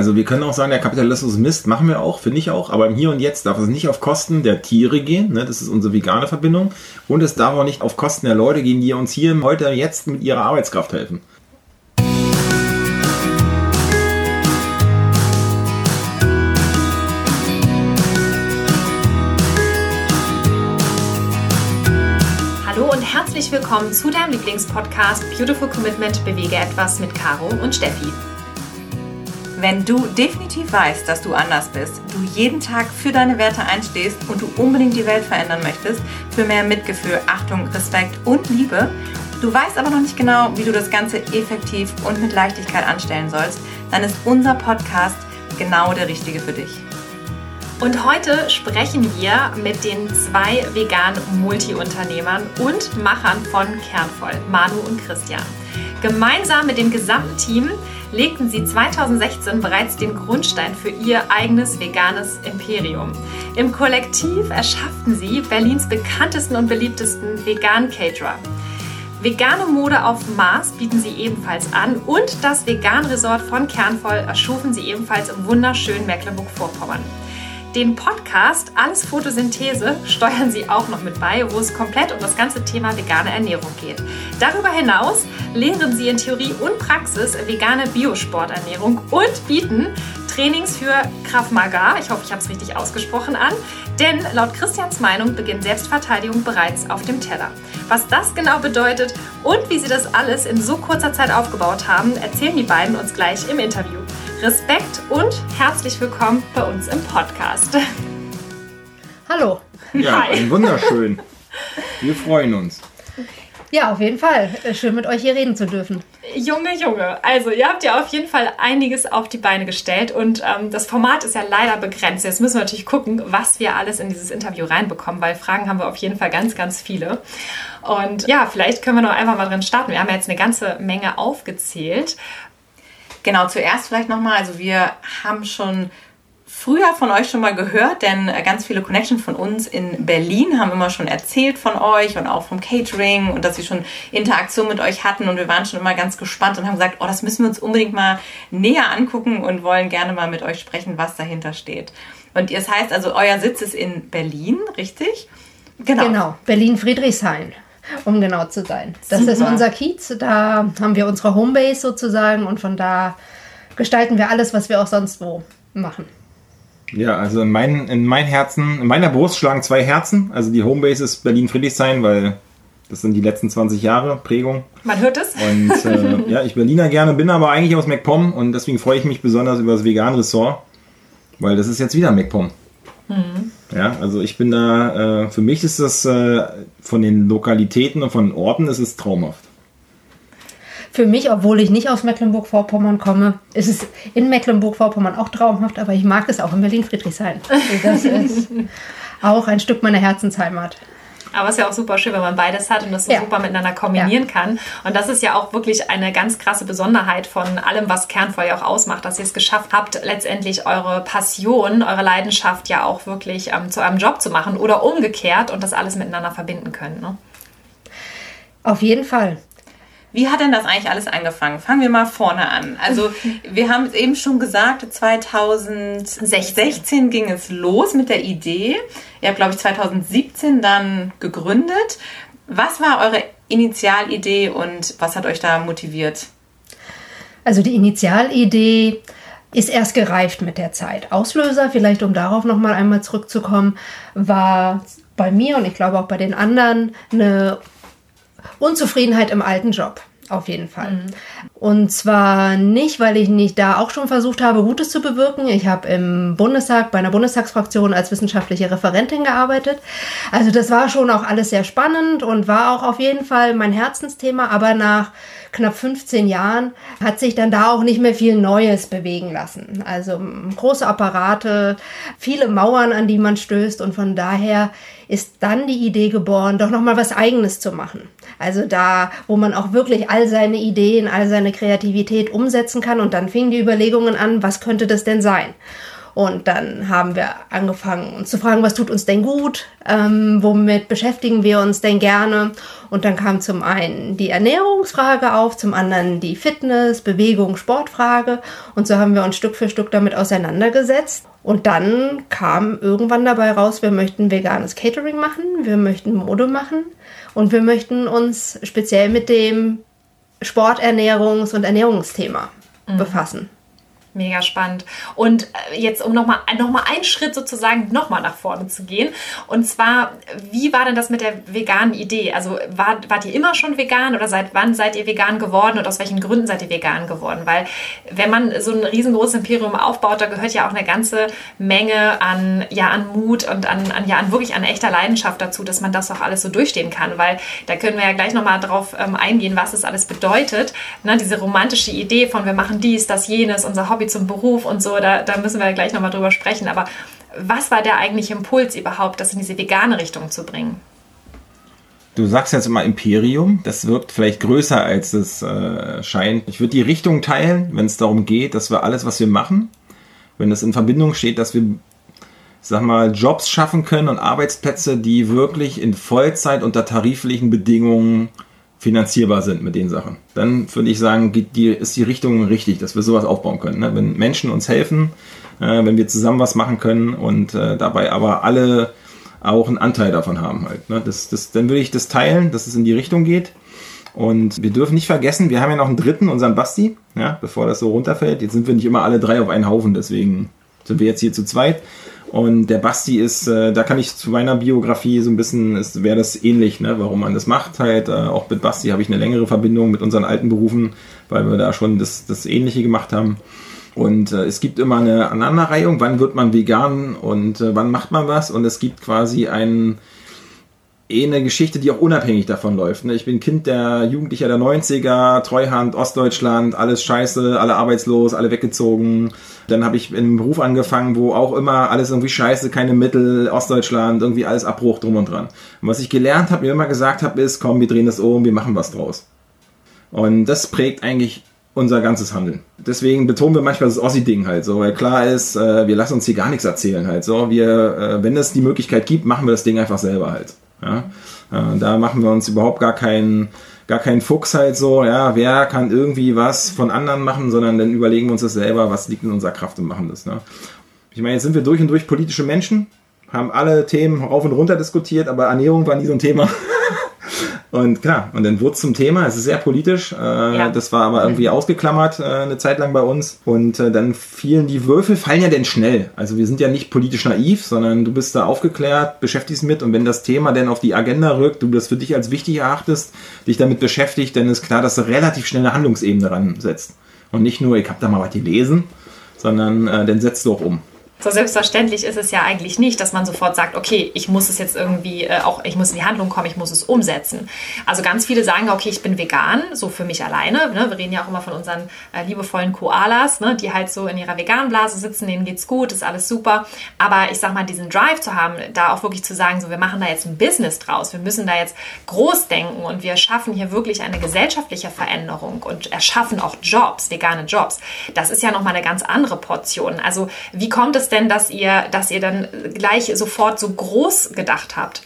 Also wir können auch sagen, der Kapitalismus Mist, machen wir auch, finde ich auch, aber im Hier und Jetzt darf es nicht auf Kosten der Tiere gehen, ne? das ist unsere vegane Verbindung, und es darf auch nicht auf Kosten der Leute gehen, die uns hier heute jetzt mit ihrer Arbeitskraft helfen. Hallo und herzlich willkommen zu deinem Lieblingspodcast Beautiful Commitment Bewege etwas mit Caro und Steffi. Wenn du definitiv weißt, dass du anders bist, du jeden Tag für deine Werte einstehst und du unbedingt die Welt verändern möchtest, für mehr Mitgefühl, Achtung, Respekt und Liebe, du weißt aber noch nicht genau, wie du das Ganze effektiv und mit Leichtigkeit anstellen sollst, dann ist unser Podcast genau der richtige für dich. Und heute sprechen wir mit den zwei veganen Multiunternehmern und Machern von Kernvoll, Manu und Christian. Gemeinsam mit dem gesamten Team legten sie 2016 bereits den Grundstein für ihr eigenes veganes Imperium. Im Kollektiv erschafften sie Berlins bekanntesten und beliebtesten veganen Caterer. Vegane Mode auf Mars bieten sie ebenfalls an und das Vegan Resort von Kernvoll erschufen sie ebenfalls im wunderschönen Mecklenburg-Vorpommern. Den Podcast Alles Photosynthese steuern Sie auch noch mit bei, wo es komplett um das ganze Thema vegane Ernährung geht. Darüber hinaus lehren Sie in Theorie und Praxis vegane Biosporternährung und bieten Trainings für Krav Maga, ich hoffe, ich habe es richtig ausgesprochen, an. Denn laut Christians Meinung beginnt Selbstverteidigung bereits auf dem Teller. Was das genau bedeutet und wie sie das alles in so kurzer Zeit aufgebaut haben, erzählen die beiden uns gleich im Interview. Respekt und herzlich willkommen bei uns im Podcast. Hallo. Ja, Hi. wunderschön. Wir freuen uns. Ja, auf jeden Fall. Äh, Schön mit euch hier reden zu dürfen. Junge, Junge. Also, ihr habt ja auf jeden Fall einiges auf die Beine gestellt und ähm, das Format ist ja leider begrenzt. Jetzt müssen wir natürlich gucken, was wir alles in dieses Interview reinbekommen, weil Fragen haben wir auf jeden Fall ganz, ganz viele. Und ja, vielleicht können wir noch einfach mal drin starten. Wir haben ja jetzt eine ganze Menge aufgezählt. Genau, zuerst vielleicht nochmal, also wir haben schon früher von euch schon mal gehört, denn äh, ganz viele Connections von uns in Berlin haben immer schon erzählt von euch und auch vom Catering und dass sie schon Interaktion mit euch hatten und wir waren schon immer ganz gespannt und haben gesagt, oh, das müssen wir uns unbedingt mal näher angucken und wollen gerne mal mit euch sprechen, was dahinter steht. Und das heißt also, euer Sitz ist in Berlin, richtig? Genau, Berlin-Friedrichshain, um genau zu sein. Das ist Super. unser Kiez. Da haben wir unsere Homebase sozusagen und von da gestalten wir alles, was wir auch sonst wo machen. Ja, also in, mein, in mein Herzen, in meiner Brust schlagen zwei Herzen. Also die Homebase ist Berlin-Friedrichshain, weil das sind die letzten 20 Jahre Prägung. Man hört es. Und äh, ja, ich Berliner gerne, bin aber eigentlich aus MacPom und deswegen freue ich mich besonders über das Vegan-Ressort, weil das ist jetzt wieder MacPom. Ja, also ich bin da, äh, für mich ist das äh, von den Lokalitäten und von den Orten ist es traumhaft. Für mich, obwohl ich nicht aus Mecklenburg-Vorpommern komme, ist es in Mecklenburg-Vorpommern auch traumhaft, aber ich mag es auch in Berlin-Friedrichshain. Das ist auch ein Stück meiner Herzensheimat. Aber es ist ja auch super schön, wenn man beides hat und das so Ja. super miteinander kombinieren kann. Und das ist ja auch wirklich eine ganz krasse Besonderheit von allem, was ja auch ausmacht, dass ihr es geschafft habt, letztendlich eure Passion, eure Leidenschaft ja auch wirklich ähm, zu eurem Job zu machen oder umgekehrt und das alles miteinander verbinden können. Ne? Auf jeden Fall. Wie hat denn das eigentlich alles angefangen? Fangen wir mal vorne an. Also, wir haben es eben schon gesagt, 2016 ging es los mit der Idee. Ihr habt, glaube ich, 2017 dann gegründet. Was war eure Initialidee und was hat euch da motiviert? Also die Initialidee ist erst gereift mit der Zeit. Auslöser, vielleicht um darauf nochmal einmal zurückzukommen, war bei mir und ich glaube auch bei den anderen eine Unzufriedenheit im alten Job. Auf jeden Fall. Und zwar nicht, weil ich nicht da auch schon versucht habe, Gutes zu bewirken. Ich habe im Bundestag, bei einer Bundestagsfraktion als wissenschaftliche Referentin gearbeitet. Also das war schon auch alles sehr spannend und war auch auf jeden Fall mein Herzensthema. Aber nach knapp 15 Jahren hat sich dann da auch nicht mehr viel Neues bewegen lassen. Also große Apparate, viele Mauern, an die man stößt und von daher ist dann die Idee geboren, doch nochmal was Eigenes zu machen. Also da, wo man auch wirklich all seine Ideen, all seine Kreativität umsetzen kann und dann fingen die Überlegungen an, was könnte das denn sein? Und dann haben wir angefangen, uns zu fragen, was tut uns denn gut, ähm, womit beschäftigen wir uns denn gerne. Und dann kam zum einen die Ernährungsfrage auf, zum anderen die Fitness, Bewegung, Sportfrage. Und so haben wir uns Stück für Stück damit auseinandergesetzt. Und dann kam irgendwann dabei raus, wir möchten veganes Catering machen, wir möchten Mode machen und wir möchten uns speziell mit dem Sporternährungs- und Ernährungsthema mhm. befassen. Mega spannend. Und äh, jetzt, um nochmal noch mal einen Schritt sozusagen nochmal nach vorne zu gehen. Und zwar, wie war denn das mit der veganen Idee? Also war, wart ihr immer schon vegan oder seit wann seid ihr vegan geworden und aus welchen Gründen seid ihr vegan geworden? Weil wenn man so ein riesengroßes Imperium aufbaut, da gehört ja auch eine ganze Menge an, ja, an Mut und an, an, ja, an wirklich an echter Leidenschaft dazu, dass man das auch alles so durchstehen kann. Weil da können wir ja gleich nochmal drauf ähm, eingehen, was es alles bedeutet. Ne, diese romantische Idee von wir machen dies, das, jenes, unser Hobby Hobby zum Beruf und so, da, da müssen wir gleich nochmal drüber sprechen. Aber was war der eigentliche Impuls überhaupt, das in diese vegane Richtung zu bringen? Du sagst jetzt immer Imperium, das wirkt vielleicht größer als es äh, scheint. Ich würde die Richtung teilen, wenn es darum geht, dass wir alles, was wir machen, wenn das in Verbindung steht, dass wir, sag mal, Jobs schaffen können und Arbeitsplätze, die wirklich in Vollzeit unter tariflichen Bedingungen finanzierbar sind mit den Sachen. Dann würde ich sagen, die, ist die Richtung richtig, dass wir sowas aufbauen können. Ne? Wenn Menschen uns helfen, äh, wenn wir zusammen was machen können und äh, dabei aber alle auch einen Anteil davon haben halt. Ne? Das, das, dann würde ich das teilen, dass es in die Richtung geht. Und wir dürfen nicht vergessen, wir haben ja noch einen dritten, unseren Basti, ja, bevor das so runterfällt. Jetzt sind wir nicht immer alle drei auf einen Haufen, deswegen sind wir jetzt hier zu zweit. Und der Basti ist, äh, da kann ich zu meiner Biografie so ein bisschen, wäre das ähnlich, ne, warum man das macht. Halt, äh, auch mit Basti habe ich eine längere Verbindung mit unseren alten Berufen, weil wir da schon das, das Ähnliche gemacht haben. Und äh, es gibt immer eine Aneinanderreihung, wann wird man vegan und äh, wann macht man was. Und es gibt quasi einen eh eine Geschichte, die auch unabhängig davon läuft. Ne? Ich bin Kind der Jugendlicher der 90er, Treuhand, Ostdeutschland, alles scheiße, alle arbeitslos, alle weggezogen. Dann habe ich in einem Beruf angefangen, wo auch immer alles irgendwie scheiße, keine Mittel, Ostdeutschland, irgendwie alles Abbruch drum und dran. Und was ich gelernt habe, mir immer gesagt habe, ist, komm, wir drehen das um, wir machen was draus. Und das prägt eigentlich unser ganzes Handeln. Deswegen betonen wir manchmal das Ossi-Ding halt so, weil klar ist, äh, wir lassen uns hier gar nichts erzählen halt so. Wir, äh, wenn es die Möglichkeit gibt, machen wir das Ding einfach selber halt. Ja? Äh, da machen wir uns überhaupt gar keinen gar keinen Fuchs halt so, ja, wer kann irgendwie was von anderen machen, sondern dann überlegen wir uns das selber, was liegt in unserer Kraft und machen das. Ne? Ich meine, jetzt sind wir durch und durch politische Menschen, haben alle Themen rauf und runter diskutiert, aber Ernährung war nie so ein Thema. Und klar, und dann wurde es zum Thema, es ist sehr politisch, äh, ja. das war aber irgendwie ausgeklammert äh, eine Zeit lang bei uns. Und äh, dann fielen die Würfel, fallen ja denn schnell. Also wir sind ja nicht politisch naiv, sondern du bist da aufgeklärt, beschäftigst mit und wenn das Thema dann auf die Agenda rückt, du das für dich als wichtig erachtest, dich damit beschäftigt, dann ist klar, dass du relativ schnell eine Handlungsebene ransetzt. Und nicht nur, ich habe da mal was gelesen, sondern äh, dann setzt du auch um. So selbstverständlich ist es ja eigentlich nicht, dass man sofort sagt, okay, ich muss es jetzt irgendwie äh, auch, ich muss in die Handlung kommen, ich muss es umsetzen. Also ganz viele sagen, okay, ich bin vegan, so für mich alleine. Ne? Wir reden ja auch immer von unseren äh, liebevollen Koalas, ne? die halt so in ihrer Veganblase sitzen, denen geht's gut, ist alles super. Aber ich sag mal, diesen Drive zu haben, da auch wirklich zu sagen, so wir machen da jetzt ein Business draus, wir müssen da jetzt groß denken und wir schaffen hier wirklich eine gesellschaftliche Veränderung und erschaffen auch Jobs, vegane Jobs. Das ist ja nochmal eine ganz andere Portion. Also wie kommt es denn, dass ihr, dass ihr dann gleich sofort so groß gedacht habt?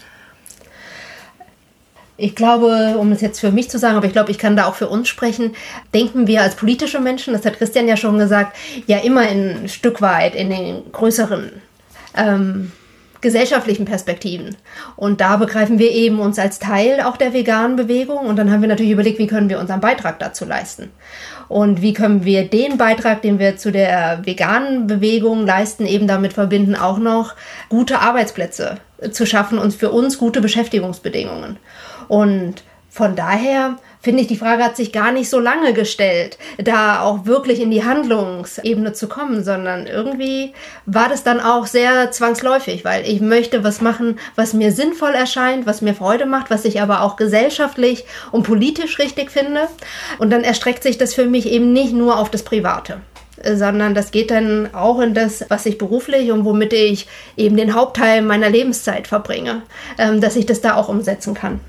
Ich glaube, um es jetzt für mich zu sagen, aber ich glaube, ich kann da auch für uns sprechen, denken wir als politische Menschen, das hat Christian ja schon gesagt, ja immer ein Stück weit in den größeren ähm, gesellschaftlichen Perspektiven. Und da begreifen wir eben uns als Teil auch der veganen Bewegung. Und dann haben wir natürlich überlegt, wie können wir unseren Beitrag dazu leisten. Und wie können wir den Beitrag, den wir zu der veganen Bewegung leisten, eben damit verbinden, auch noch gute Arbeitsplätze zu schaffen und für uns gute Beschäftigungsbedingungen. Und von daher finde ich, die Frage hat sich gar nicht so lange gestellt, da auch wirklich in die Handlungsebene zu kommen, sondern irgendwie war das dann auch sehr zwangsläufig, weil ich möchte was machen, was mir sinnvoll erscheint, was mir Freude macht, was ich aber auch gesellschaftlich und politisch richtig finde. Und dann erstreckt sich das für mich eben nicht nur auf das Private sondern das geht dann auch in das, was ich beruflich und womit ich eben den Hauptteil meiner Lebenszeit verbringe, ähm, dass ich das da auch umsetzen kann.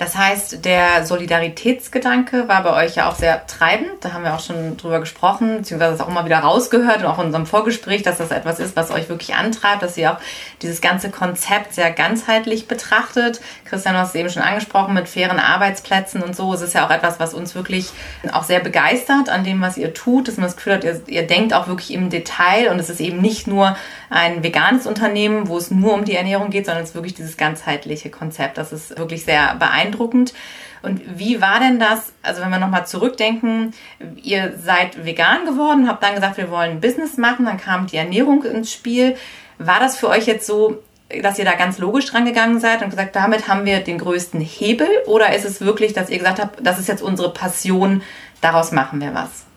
Das heißt, der Solidaritätsgedanke war bei euch ja auch sehr treibend. Da haben wir auch schon drüber gesprochen, beziehungsweise auch immer wieder rausgehört und auch in unserem Vorgespräch, dass das etwas ist, was euch wirklich antreibt, dass ihr auch dieses ganze Konzept sehr ganzheitlich betrachtet. Christian, du hast es eben schon angesprochen mit fairen Arbeitsplätzen und so. Es ist ja auch etwas, was uns wirklich auch sehr begeistert an dem, was ihr tut, dass man das Gefühl hat, ihr, ihr denkt auch wirklich im Detail und es ist eben nicht nur ein veganes Unternehmen, wo es nur um die Ernährung geht, sondern es ist wirklich dieses ganzheitliche Konzept. Das ist wirklich sehr beeindruckend beeindruckend. Und wie war denn das, also wenn wir nochmal zurückdenken, ihr seid vegan geworden, habt dann gesagt, wir wollen Business machen, dann kam die Ernährung ins Spiel. War das für euch jetzt so, dass ihr da ganz logisch dran gegangen seid und gesagt, damit haben wir den größten Hebel? Oder ist es wirklich, dass ihr gesagt habt, das ist jetzt unsere Passion, daraus machen wir was?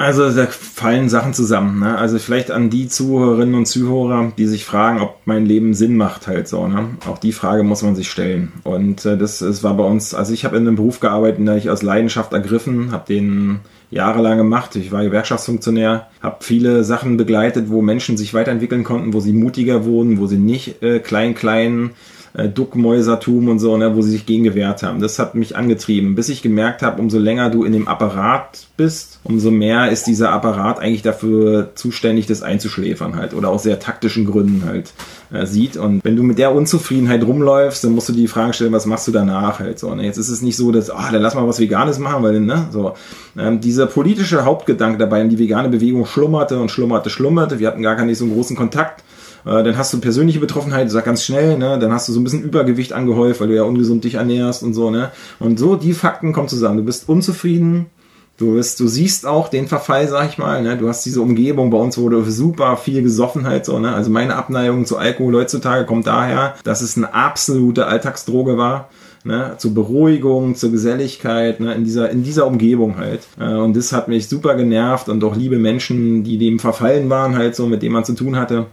Also da fallen Sachen zusammen. Ne? Also vielleicht an die Zuhörerinnen und Zuhörer, die sich fragen, ob mein Leben Sinn macht halt so. Ne? Auch die Frage muss man sich stellen. Und äh, das, das war bei uns, also ich habe in einem Beruf gearbeitet, den ich aus Leidenschaft ergriffen, habe den jahrelang gemacht. Ich war Gewerkschaftsfunktionär, habe viele Sachen begleitet, wo Menschen sich weiterentwickeln konnten, wo sie mutiger wurden, wo sie nicht äh, klein, klein äh, Duckmäusertum und so, ne, wo sie sich gegen gewehrt haben. Das hat mich angetrieben, bis ich gemerkt habe, umso länger du in dem Apparat bist, umso mehr ist dieser Apparat eigentlich dafür zuständig, das einzuschläfern halt oder aus sehr taktischen Gründen halt äh, sieht. Und wenn du mit der Unzufriedenheit rumläufst, dann musst du die Frage stellen, was machst du danach halt so. Ne? Jetzt ist es nicht so, dass, ah, oh, dann lass mal was Veganes machen, weil, ne, so. Ähm, dieser politische Hauptgedanke dabei, die vegane Bewegung schlummerte und schlummerte, schlummerte. Wir hatten gar keinen so einen großen Kontakt äh, dann hast du persönliche Betroffenheit, sag ganz schnell, ne? Dann hast du so ein bisschen Übergewicht angehäuft, weil du ja ungesund dich ernährst und so, ne? Und so die Fakten kommen zusammen. Du bist unzufrieden, Du, bist, du siehst auch den Verfall, sag ich mal. Ne? Du hast diese Umgebung, bei uns wurde super viel Gesoffenheit. So, ne? Also meine Abneigung zu Alkohol heutzutage kommt daher, dass es eine absolute Alltagsdroge war. Ne? Zur Beruhigung, zur Geselligkeit, ne? in, dieser, in dieser Umgebung halt. Äh, und das hat mich super genervt und auch liebe Menschen, die dem verfallen waren, halt so, mit denen man zu tun hatte.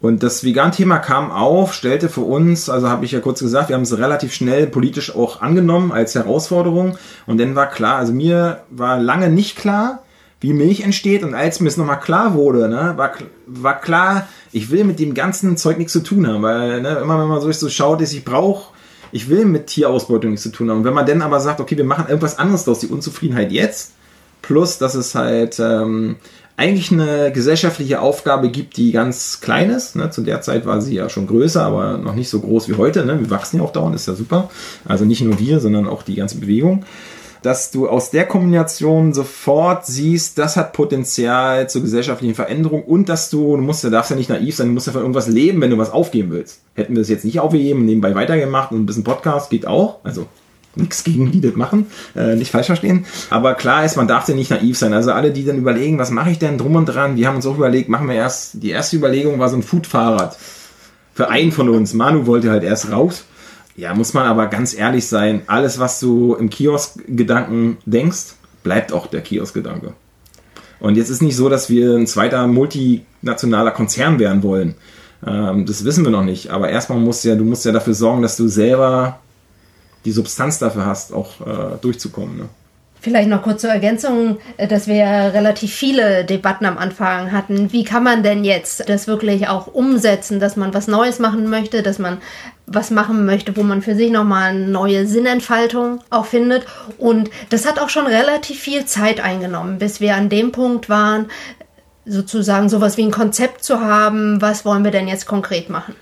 Und das Vegan-Thema kam auf, stellte für uns, also habe ich ja kurz gesagt, wir haben es relativ schnell politisch auch angenommen als Herausforderung. Und dann war klar, also mir war lange nicht klar, wie Milch entsteht. Und als mir es nochmal klar wurde, ne, war, war klar, ich will mit dem ganzen Zeug nichts zu tun haben. Weil ne, immer wenn man so, so schaut, ist, ich brauche, ich will mit Tierausbeutung nichts zu tun haben. Und wenn man dann aber sagt, okay, wir machen irgendwas anderes aus, die Unzufriedenheit jetzt, plus dass es halt... Ähm, eigentlich eine gesellschaftliche Aufgabe gibt, die ganz klein ist. Ne? Zu der Zeit war sie ja schon größer, aber noch nicht so groß wie heute. Ne? Wir wachsen ja auch dauernd, ist ja super. Also nicht nur wir, sondern auch die ganze Bewegung. Dass du aus der Kombination sofort siehst, das hat Potenzial zur gesellschaftlichen Veränderung und dass du, du musst, darfst ja nicht naiv sein, du musst ja von irgendwas leben, wenn du was aufgeben willst. Hätten wir das jetzt nicht aufgegeben, nebenbei weitergemacht und ein bisschen Podcast geht auch. Also nichts gegen die das machen, äh, nicht falsch verstehen. Aber klar ist, man darf ja nicht naiv sein. Also alle, die dann überlegen, was mache ich denn drum und dran, wir haben uns auch überlegt, machen wir erst, die erste Überlegung war so ein Foodfahrrad. Für einen von uns. Manu wollte halt erst raus. Ja, muss man aber ganz ehrlich sein, alles, was du im Kiosk-Gedanken denkst, bleibt auch der Kiosk-Gedanke. Und jetzt ist nicht so, dass wir ein zweiter multinationaler Konzern werden wollen. Ähm, das wissen wir noch nicht. Aber erstmal musst du ja, du musst ja dafür sorgen, dass du selber die Substanz dafür hast, auch äh, durchzukommen. Ne? Vielleicht noch kurz zur Ergänzung, äh, dass wir relativ viele Debatten am Anfang hatten. Wie kann man denn jetzt das wirklich auch umsetzen, dass man was Neues machen möchte, dass man was machen möchte, wo man für sich nochmal eine neue Sinnentfaltung auch findet. Und das hat auch schon relativ viel Zeit eingenommen, bis wir an dem Punkt waren, sozusagen sowas wie ein Konzept zu haben, was wollen wir denn jetzt konkret machen.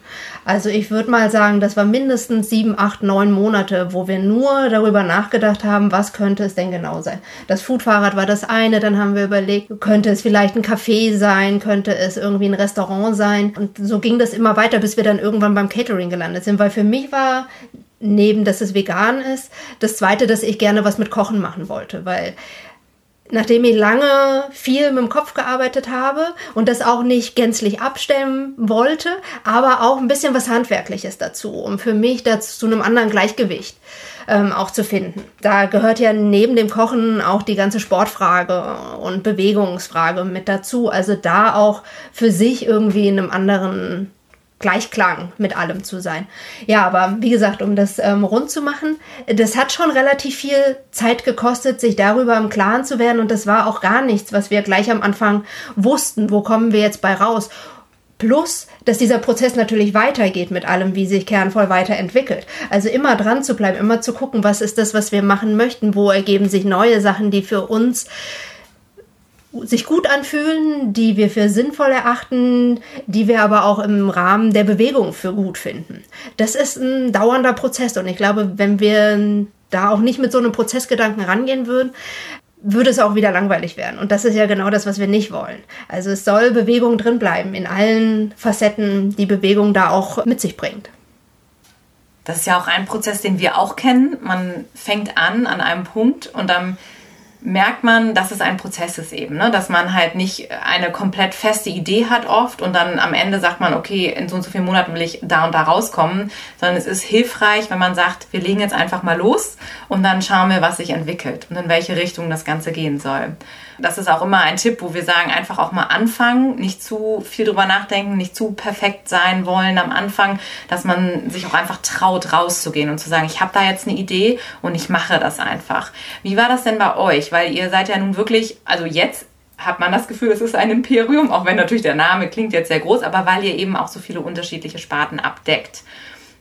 Also ich würde mal sagen, das war mindestens sieben, acht, neun Monate, wo wir nur darüber nachgedacht haben, was könnte es denn genau sein. Das Foodfahrrad war das eine, dann haben wir überlegt, könnte es vielleicht ein Café sein, könnte es irgendwie ein Restaurant sein. Und so ging das immer weiter, bis wir dann irgendwann beim Catering gelandet sind, weil für mich war neben, dass es vegan ist, das zweite, dass ich gerne was mit Kochen machen wollte, weil nachdem ich lange viel mit dem Kopf gearbeitet habe und das auch nicht gänzlich abstellen wollte, aber auch ein bisschen was Handwerkliches dazu, um für mich dazu zu einem anderen Gleichgewicht ähm, auch zu finden. Da gehört ja neben dem Kochen auch die ganze Sportfrage und Bewegungsfrage mit dazu. Also da auch für sich irgendwie in einem anderen Gleichklang mit allem zu sein. Ja, aber wie gesagt, um das ähm, rund zu machen, das hat schon relativ viel Zeit gekostet, sich darüber im Klaren zu werden und das war auch gar nichts, was wir gleich am Anfang wussten, wo kommen wir jetzt bei raus. Plus, dass dieser Prozess natürlich weitergeht mit allem, wie sich Kernvoll weiterentwickelt. Also immer dran zu bleiben, immer zu gucken, was ist das, was wir machen möchten, wo ergeben sich neue Sachen, die für uns sich gut anfühlen, die wir für sinnvoll erachten, die wir aber auch im Rahmen der Bewegung für gut finden. Das ist ein dauernder Prozess und ich glaube, wenn wir da auch nicht mit so einem Prozessgedanken rangehen würden, würde es auch wieder langweilig werden. Und das ist ja genau das, was wir nicht wollen. Also es soll Bewegung drin bleiben, in allen Facetten, die Bewegung da auch mit sich bringt. Das ist ja auch ein Prozess, den wir auch kennen. Man fängt an an einem Punkt und dann merkt man, dass es ein Prozess ist eben, ne? dass man halt nicht eine komplett feste Idee hat oft und dann am Ende sagt man, okay, in so und so vielen Monaten will ich da und da rauskommen, sondern es ist hilfreich, wenn man sagt, wir legen jetzt einfach mal los und dann schauen wir, was sich entwickelt und in welche Richtung das Ganze gehen soll. Das ist auch immer ein Tipp, wo wir sagen, einfach auch mal anfangen, nicht zu viel drüber nachdenken, nicht zu perfekt sein wollen am Anfang, dass man sich auch einfach traut, rauszugehen und zu sagen, ich habe da jetzt eine Idee und ich mache das einfach. Wie war das denn bei euch? Weil ihr seid ja nun wirklich, also jetzt hat man das Gefühl, es ist ein Imperium, auch wenn natürlich der Name klingt jetzt sehr groß, aber weil ihr eben auch so viele unterschiedliche Sparten abdeckt.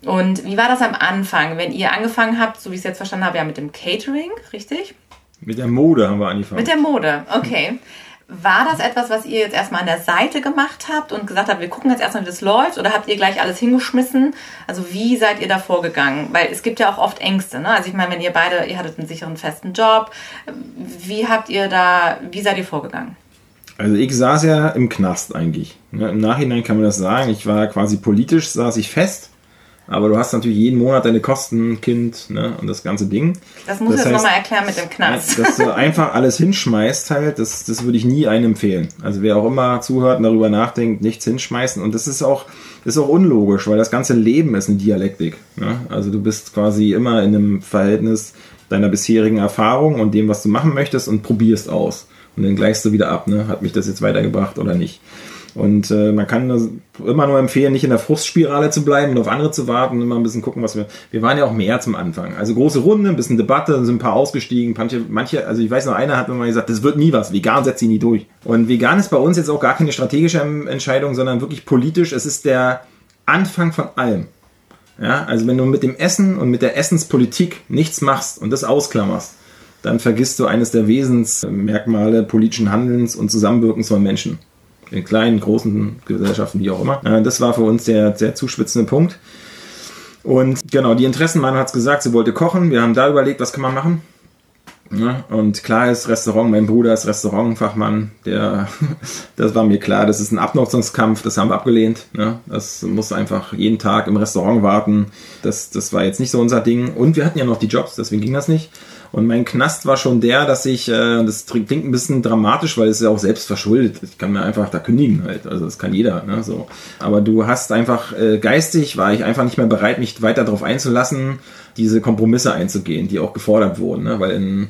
Und wie war das am Anfang, wenn ihr angefangen habt, so wie ich es jetzt verstanden habe, ja mit dem Catering, richtig? Mit der Mode haben wir angefangen. Mit der Mode, okay. War das etwas, was ihr jetzt erstmal an der Seite gemacht habt und gesagt habt, wir gucken jetzt erstmal, wie das läuft? Oder habt ihr gleich alles hingeschmissen? Also wie seid ihr da vorgegangen? Weil es gibt ja auch oft Ängste, ne? Also ich meine, wenn ihr beide, ihr hattet einen sicheren festen Job, wie habt ihr da, wie seid ihr vorgegangen? Also ich saß ja im Knast eigentlich. Ne? Im Nachhinein kann man das sagen. Ich war quasi politisch, saß ich fest aber du hast natürlich jeden Monat deine Kosten, Kind ne, und das ganze Ding. Das muss ich jetzt nochmal erklären mit dem Knast. Dass du einfach alles hinschmeißt halt, das, das würde ich nie einem empfehlen. Also wer auch immer zuhört und darüber nachdenkt, nichts hinschmeißen. Und das ist auch, ist auch unlogisch, weil das ganze Leben ist eine Dialektik. Ne? Also du bist quasi immer in einem Verhältnis deiner bisherigen Erfahrung und dem, was du machen möchtest und probierst aus. Und dann gleichst du wieder ab, ne? Hat mich das jetzt weitergebracht oder nicht? Und äh, man kann immer nur empfehlen, nicht in der Frustspirale zu bleiben und auf andere zu warten, immer ein bisschen gucken, was wir. Wir waren ja auch mehr zum Anfang. Also große Runde, ein bisschen Debatte, sind ein paar ausgestiegen. Manche, manche, also ich weiß noch, einer hat mir mal gesagt, das wird nie was. Vegan setzt sie nie durch. Und vegan ist bei uns jetzt auch gar keine strategische Entscheidung, sondern wirklich politisch. Es ist der Anfang von allem. Ja, also wenn du mit dem Essen und mit der Essenspolitik nichts machst und das ausklammerst, dann vergisst du eines der Wesensmerkmale politischen Handelns und Zusammenwirkens von Menschen in kleinen, großen Gesellschaften, wie auch immer. Äh, das war für uns der, der zuspitzende Punkt. Und genau, die Interessenmann hat es gesagt, sie wollte kochen. Wir haben da überlegt, was kann man machen. Ja, und klar ist Restaurant, mein Bruder ist Restaurantfachmann, der, das war mir klar, das ist ein Abnutzungskampf, das haben wir abgelehnt. Ja, das muss einfach jeden Tag im Restaurant warten. Das, das war jetzt nicht so unser Ding. Und wir hatten ja noch die Jobs, deswegen ging das nicht. Und mein Knast war schon der, dass ich, äh, das klingt ein bisschen dramatisch, weil es ja auch selbst verschuldet. Ich kann mir einfach da kündigen halt. Also das kann jeder. Ne, so. Aber du hast einfach äh, geistig, war ich einfach nicht mehr bereit, mich weiter darauf einzulassen, diese Kompromisse einzugehen, die auch gefordert wurden. Ne? Weil in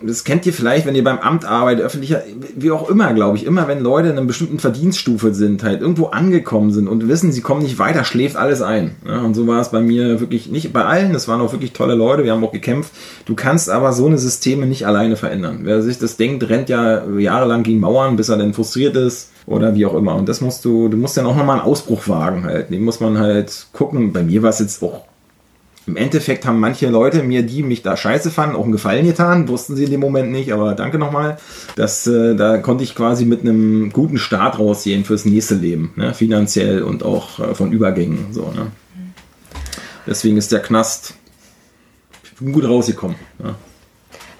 das kennt ihr vielleicht, wenn ihr beim Amt arbeitet, öffentlicher, wie auch immer, glaube ich, immer wenn Leute in einer bestimmten Verdienststufe sind, halt irgendwo angekommen sind und wissen, sie kommen nicht weiter, schläft alles ein. Ja, und so war es bei mir wirklich nicht bei allen, das waren auch wirklich tolle Leute, wir haben auch gekämpft. Du kannst aber so eine Systeme nicht alleine verändern. Wer sich das denkt, rennt ja jahrelang gegen Mauern, bis er dann frustriert ist oder wie auch immer. Und das musst du, du musst dann auch nochmal einen Ausbruch wagen halt. Den muss man halt gucken. Bei mir war es jetzt auch im Endeffekt haben manche Leute mir, die mich da scheiße fanden, auch einen Gefallen getan. Wussten sie in dem Moment nicht, aber danke nochmal. Das, äh, da konnte ich quasi mit einem guten Start rausgehen fürs nächste Leben. Ne? Finanziell und auch äh, von Übergängen. So, ne? Deswegen ist der Knast gut rausgekommen. Ne?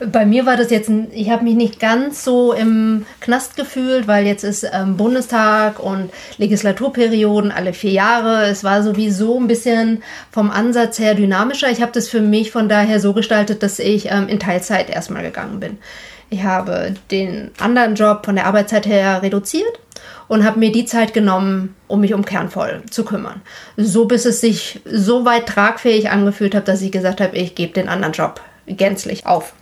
Bei mir war das jetzt, ich habe mich nicht ganz so im Knast gefühlt, weil jetzt ist ähm, Bundestag und Legislaturperioden alle vier Jahre. Es war sowieso ein bisschen vom Ansatz her dynamischer. Ich habe das für mich von daher so gestaltet, dass ich ähm, in Teilzeit erstmal gegangen bin. Ich habe den anderen Job von der Arbeitszeit her reduziert und habe mir die Zeit genommen, um mich um Kernvoll zu kümmern. So bis es sich so weit tragfähig angefühlt hat, dass ich gesagt habe, ich gebe den anderen Job gänzlich auf.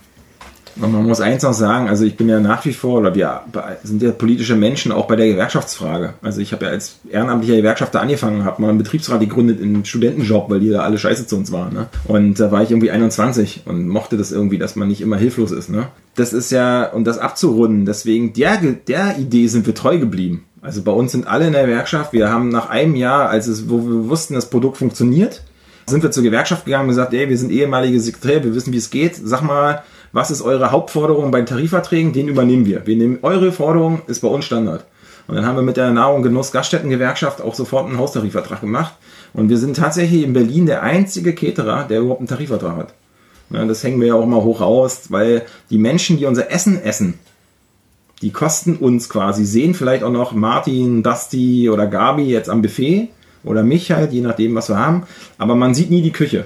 Und man muss eins noch sagen, also ich bin ja nach wie vor, oder wir sind ja politische Menschen auch bei der Gewerkschaftsfrage. Also ich habe ja als ehrenamtlicher Gewerkschafter angefangen, habe mal einen Betriebsrat gegründet in einen Studentenjob, weil die da alle scheiße zu uns waren. Ne? Und da war ich irgendwie 21 und mochte das irgendwie, dass man nicht immer hilflos ist. Ne? Das ist ja, und das abzurunden, deswegen der, der Idee sind wir treu geblieben. Also bei uns sind alle in der Gewerkschaft. Wir haben nach einem Jahr, als es, wo wir wussten, das Produkt funktioniert, sind wir zur Gewerkschaft gegangen und gesagt, ey, wir sind ehemalige Sekretäre, wir wissen, wie es geht. Sag mal, was ist eure Hauptforderung bei Tarifverträgen? Den übernehmen wir. Wir nehmen eure Forderung, ist bei uns Standard. Und dann haben wir mit der Nahrung Genuss Gaststättengewerkschaft auch sofort einen Haustarifvertrag gemacht. Und wir sind tatsächlich in Berlin der einzige Caterer, der überhaupt einen Tarifvertrag hat. Ja, das hängen wir ja auch immer hoch raus, weil die Menschen, die unser Essen essen, die kosten uns quasi, sehen vielleicht auch noch Martin, Dusty oder Gabi jetzt am Buffet oder mich halt, je nachdem, was wir haben. Aber man sieht nie die Küche.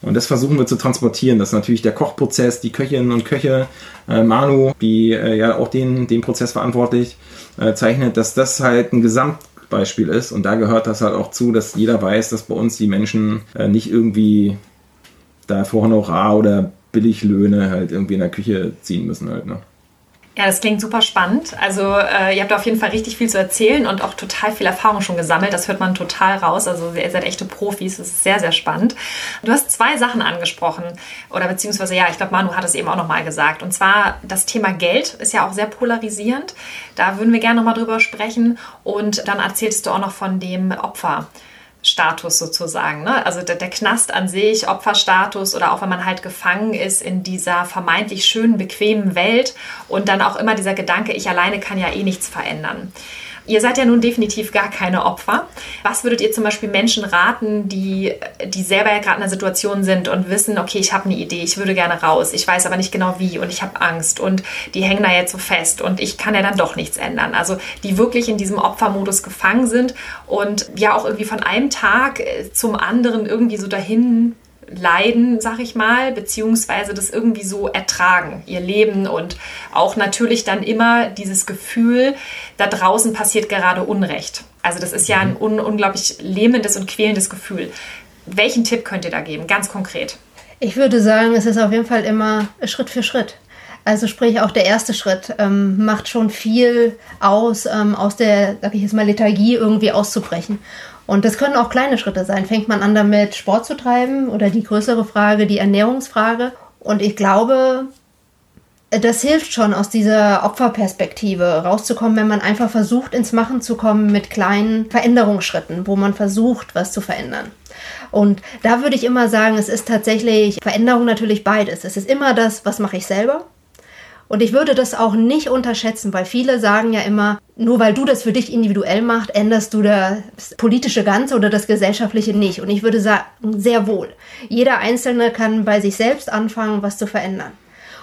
Und das versuchen wir zu transportieren. Das ist natürlich der Kochprozess, die Köchinnen und Köche, äh, Manu, die äh, ja auch den, den Prozess verantwortlich äh, zeichnet, dass das halt ein Gesamtbeispiel ist. Und da gehört das halt auch zu, dass jeder weiß, dass bei uns die Menschen äh, nicht irgendwie da vor Honorar oder Billiglöhne halt irgendwie in der Küche ziehen müssen halt. Ne? Ja, das klingt super spannend. Also äh, ihr habt auf jeden Fall richtig viel zu erzählen und auch total viel Erfahrung schon gesammelt. Das hört man total raus. Also ihr seid echte Profis. Das ist sehr, sehr spannend. Du hast zwei Sachen angesprochen oder beziehungsweise ja, ich glaube, Manu hat es eben auch nochmal gesagt. Und zwar das Thema Geld ist ja auch sehr polarisierend. Da würden wir gerne nochmal drüber sprechen. Und dann erzählst du auch noch von dem Opfer. Status sozusagen. Ne? Also der, der, Knast an sich, Opferstatus oder auch wenn man halt gefangen ist in dieser vermeintlich schönen, bequemen Welt und dann auch immer dieser Gedanke, ich alleine kann ja eh nichts verändern. Ihr seid ja nun definitiv gar keine Opfer. Was würdet ihr zum Beispiel Menschen raten, die, die selber ja gerade in einer Situation sind und wissen, okay, ich habe eine Idee, ich würde gerne raus, ich weiß aber nicht genau wie und ich habe Angst und die hängen da jetzt so fest und ich kann ja dann doch nichts ändern. Also die wirklich in diesem Opfermodus gefangen sind und ja auch irgendwie von einem Tag äh, zum anderen irgendwie so dahin leiden, sag ich mal, beziehungsweise das irgendwie so ertragen, ihr Leben und auch natürlich dann immer dieses Gefühl, da draußen passiert gerade Unrecht. Also das ist ja ein mhm. un unglaublich lähmendes und quälendes Gefühl. Welchen Tipp könnt ihr da geben, ganz konkret? Ich würde sagen, es ist auf jeden Fall immer Schritt für Schritt. Also sprich, auch der erste Schritt ähm, macht schon viel aus, ähm, aus der, sag ich jetzt mal, Lethargie irgendwie auszubrechen. Und das können auch kleine Schritte sein. Fängt man an damit, Sport zu treiben oder die größere Frage, die Ernährungsfrage. Und ich glaube, das hilft schon aus dieser Opferperspektive rauszukommen, wenn man einfach versucht, ins Machen zu kommen mit kleinen Veränderungsschritten, wo man versucht, was zu verändern. Und da würde ich immer sagen, es ist tatsächlich Veränderung natürlich beides. Es ist immer das, was mache ich selber und ich würde das auch nicht unterschätzen, weil viele sagen ja immer, nur weil du das für dich individuell machst, änderst du das politische Ganze oder das gesellschaftliche nicht. Und ich würde sagen, sehr wohl. Jeder Einzelne kann bei sich selbst anfangen, was zu verändern.